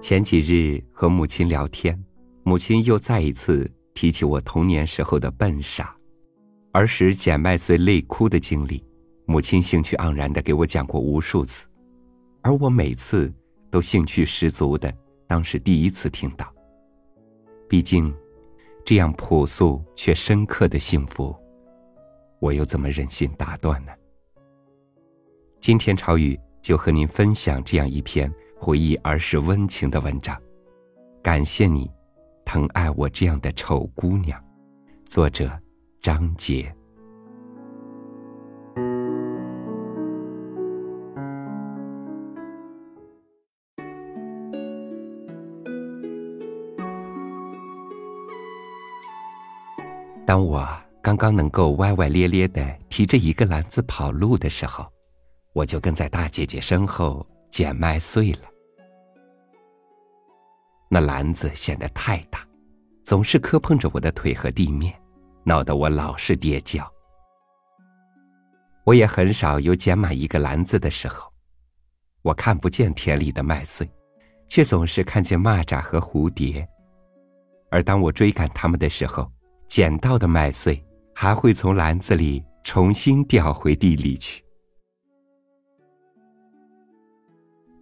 前几日和母亲聊天，母亲又再一次提起我童年时候的笨傻，儿时捡麦穗累哭的经历，母亲兴趣盎然的给我讲过无数次，而我每次都兴趣十足的，当是第一次听到。毕竟，这样朴素却深刻的幸福，我又怎么忍心打断呢？今天朝宇就和您分享这样一篇。回忆儿时温情的文章，感谢你，疼爱我这样的丑姑娘。作者：张杰。当我刚刚能够歪歪咧咧的提着一个篮子跑路的时候，我就跟在大姐姐身后。捡麦穗了，那篮子显得太大，总是磕碰着我的腿和地面，闹得我老是跌跤。我也很少有捡满一个篮子的时候，我看不见田里的麦穗，却总是看见蚂蚱和蝴蝶。而当我追赶它们的时候，捡到的麦穗还会从篮子里重新掉回地里去。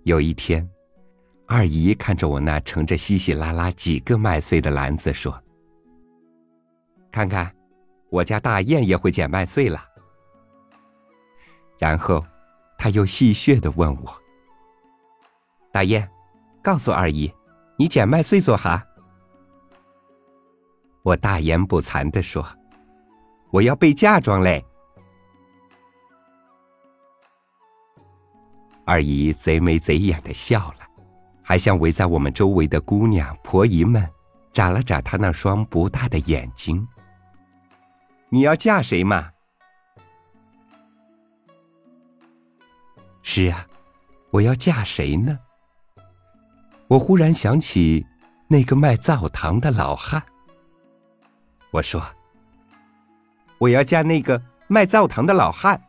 有一天，二姨看着我那盛着稀稀拉拉几个麦穗的篮子，说：“看看，我家大雁也会捡麦穗了。”然后，他又戏谑的问我：“大雁，告诉二姨，你捡麦穗做哈？”我大言不惭的说：“我要备嫁妆嘞。”二姨贼眉贼眼的笑了，还向围在我们周围的姑娘婆姨们眨了眨她那双不大的眼睛。你要嫁谁嘛？是啊，我要嫁谁呢？我忽然想起那个卖灶糖的老汉。我说：“我要嫁那个卖灶糖的老汉。”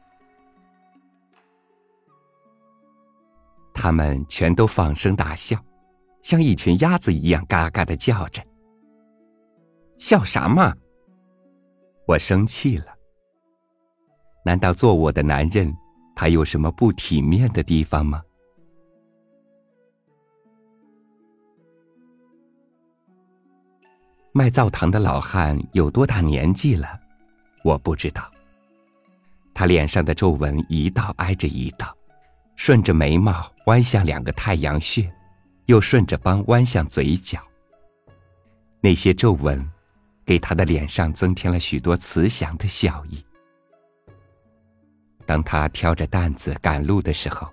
他们全都放声大笑，像一群鸭子一样嘎嘎的叫着。笑啥嘛？我生气了。难道做我的男人，他有什么不体面的地方吗？卖灶糖的老汉有多大年纪了？我不知道。他脸上的皱纹一道挨着一道。顺着眉毛弯向两个太阳穴，又顺着帮弯向嘴角。那些皱纹，给他的脸上增添了许多慈祥的笑意。当他挑着担子赶路的时候，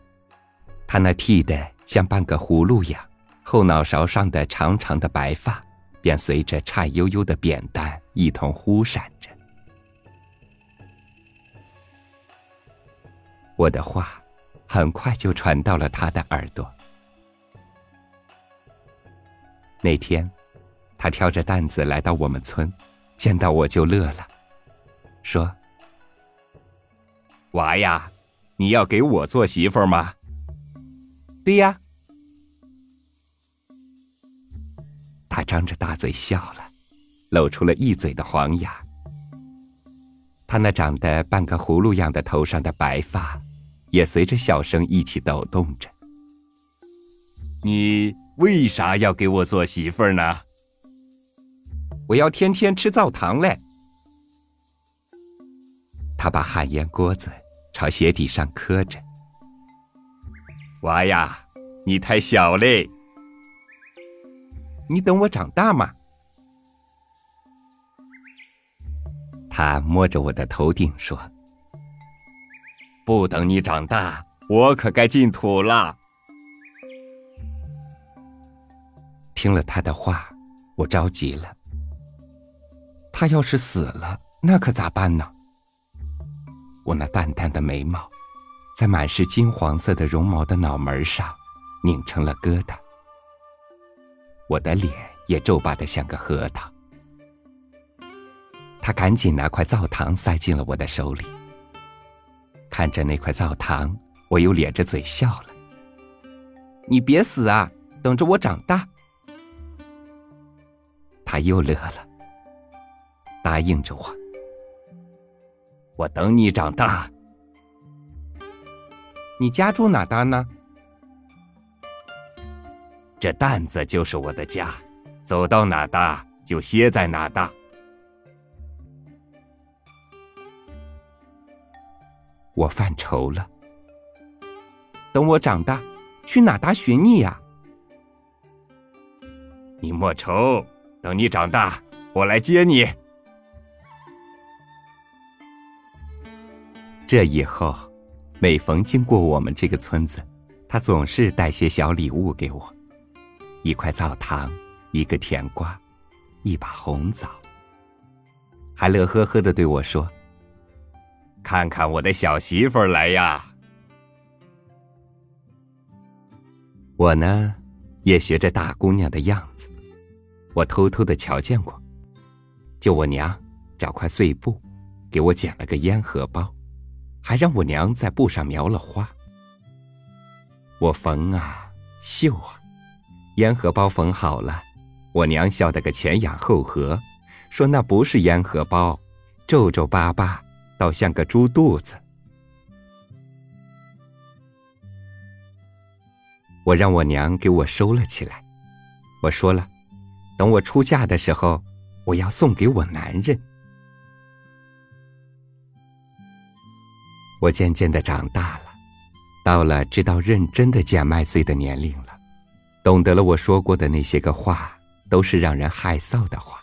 他那剃的像半个葫芦样，后脑勺上的长长的白发，便随着颤悠悠的扁担一同忽闪着。我的话。很快就传到了他的耳朵。那天，他挑着担子来到我们村，见到我就乐了，说：“娃呀，你要给我做媳妇吗？”“对呀。”他张着大嘴笑了，露出了一嘴的黄牙。他那长得半个葫芦样的头上的白发。也随着笑声一起抖动着。你为啥要给我做媳妇儿呢？我要天天吃灶糖嘞。他把旱烟锅子朝鞋底上磕着。娃呀，你太小嘞。你等我长大嘛。他摸着我的头顶说。不等你长大，我可该进土了。听了他的话，我着急了。他要是死了，那可咋办呢？我那淡淡的眉毛，在满是金黄色的绒毛的脑门上，拧成了疙瘩。我的脸也皱巴的像个核桃。他赶紧拿块灶糖塞进了我的手里。看着那块灶糖，我我又咧着嘴笑了。你别死啊，等着我长大。他又乐了，答应着我。我等你长大。你家住哪搭呢？这担子就是我的家，走到哪搭就歇在哪搭。我犯愁了。等我长大，去哪搭寻你呀？你莫愁，等你长大，我来接你。这以后，每逢经过我们这个村子，他总是带些小礼物给我：一块灶糖，一个甜瓜，一把红枣，还乐呵呵的对我说：“看看我的小媳妇来呀！”我呢，也学着大姑娘的样子，我偷偷的瞧见过，就我娘找块碎布，给我剪了个烟荷包。还让我娘在布上描了花，我缝啊绣啊，烟荷包缝好了，我娘笑得个前仰后合，说那不是烟荷包，皱皱巴巴，倒像个猪肚子。我让我娘给我收了起来，我说了，等我出嫁的时候，我要送给我男人。我渐渐的长大了，到了知道认真的捡麦穗的年龄了，懂得了我说过的那些个话都是让人害臊的话。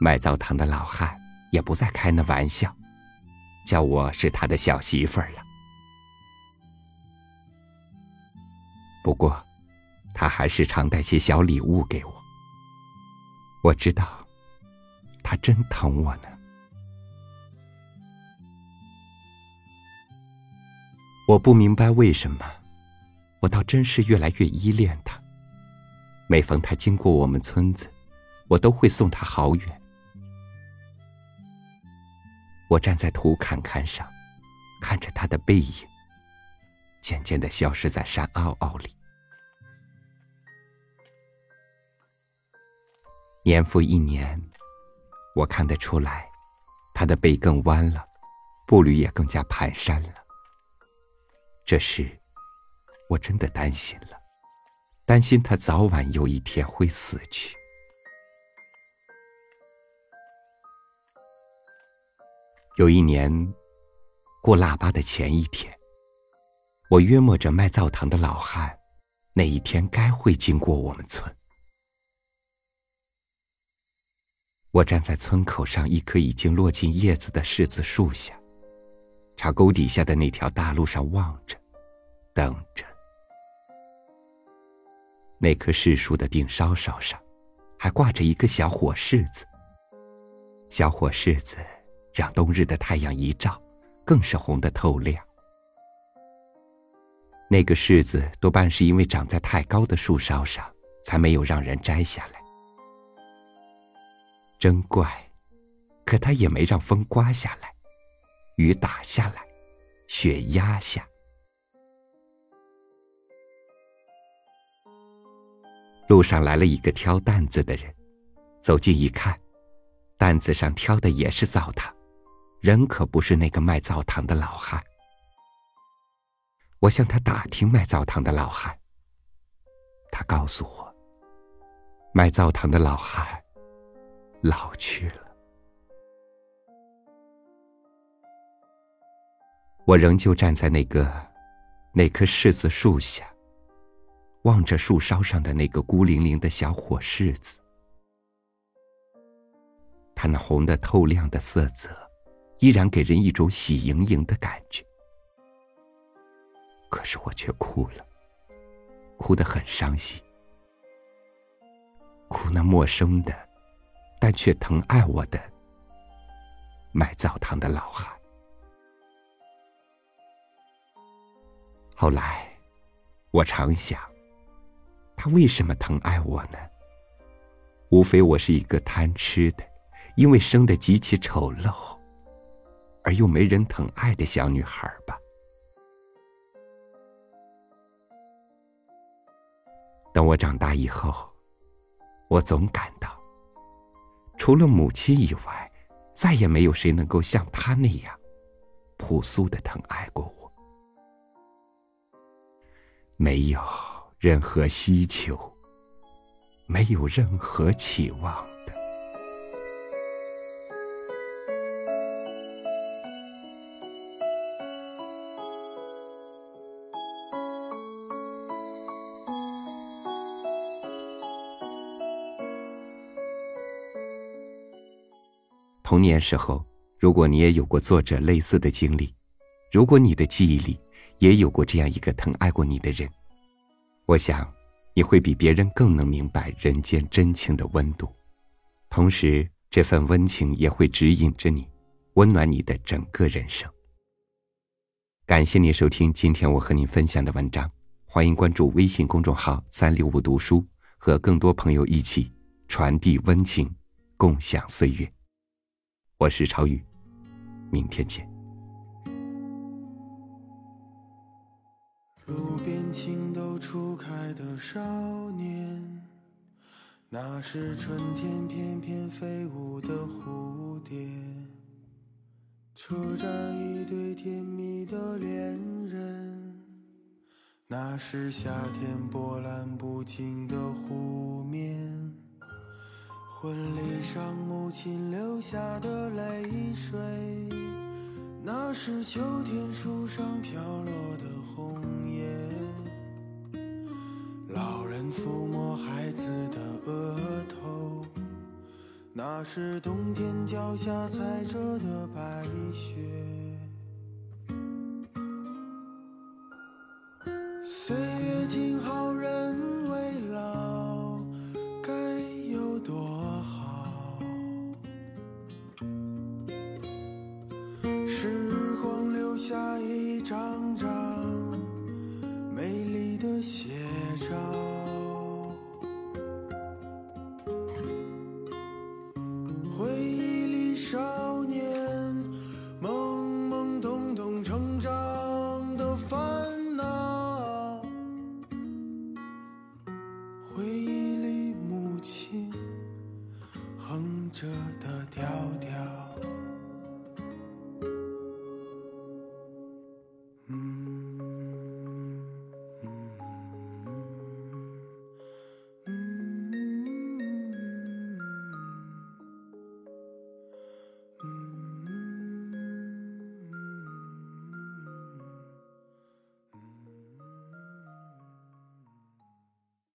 卖灶糖的老汉也不再开那玩笑，叫我是他的小媳妇儿了。不过，他还是常带些小礼物给我。我知道，他真疼我呢。我不明白为什么，我倒真是越来越依恋他。每逢他经过我们村子，我都会送他好远。我站在土坎坎上，看着他的背影，渐渐的消失在山坳坳里。年复一年，我看得出来，他的背更弯了，步履也更加蹒跚了。这时，我真的担心了，担心他早晚有一天会死去。有一年，过腊八的前一天，我约摸着卖灶糖的老汉，那一天该会经过我们村。我站在村口上一棵已经落尽叶子的柿子树下，朝沟底下的那条大路上望着。等着。那棵柿树的顶梢梢上，还挂着一个小火柿子。小火柿子让冬日的太阳一照，更是红得透亮。那个柿子多半是因为长在太高的树梢上，才没有让人摘下来。真怪，可它也没让风刮下来，雨打下来，雪压下。路上来了一个挑担子的人，走近一看，担子上挑的也是灶糖，人可不是那个卖灶糖的老汉。我向他打听卖灶糖的老汉，他告诉我，卖灶糖的老汉老去了。我仍旧站在那个那棵柿子树下。望着树梢上的那个孤零零的小火柿子，它那红的透亮的色泽，依然给人一种喜盈盈的感觉。可是我却哭了，哭得很伤心，哭那陌生的，但却疼爱我的卖灶堂的老汉。后来，我常想。他为什么疼爱我呢？无非我是一个贪吃的，因为生的极其丑陋，而又没人疼爱的小女孩吧。等我长大以后我总感到除了母亲以外再也没有谁能够像她那样朴素的疼爱过我。没有任何希求没有任何期望。童年时候，如果你也有过作者类似的经历，如果你的记忆里也有过这样一个疼爱过你的人，我想你会比别人更能明白人间真情的温度，同时这份温情也会指引着你，温暖你的整个人生。感谢您收听今天我和您分享的文章，欢迎关注微信公众号“三六五读书”，和更多朋友一起传递温情，共享岁月。我是超宇，明天见。路边情窦初开的少年，那是春天翩翩飞舞的蝴蝶。车站一对甜蜜的恋人，那是夏天波澜不惊的湖面。婚礼上，母亲流下的泪水，那是秋天树上飘落的红叶。老人抚摸孩子的额头，那是冬天脚下踩着的白雪。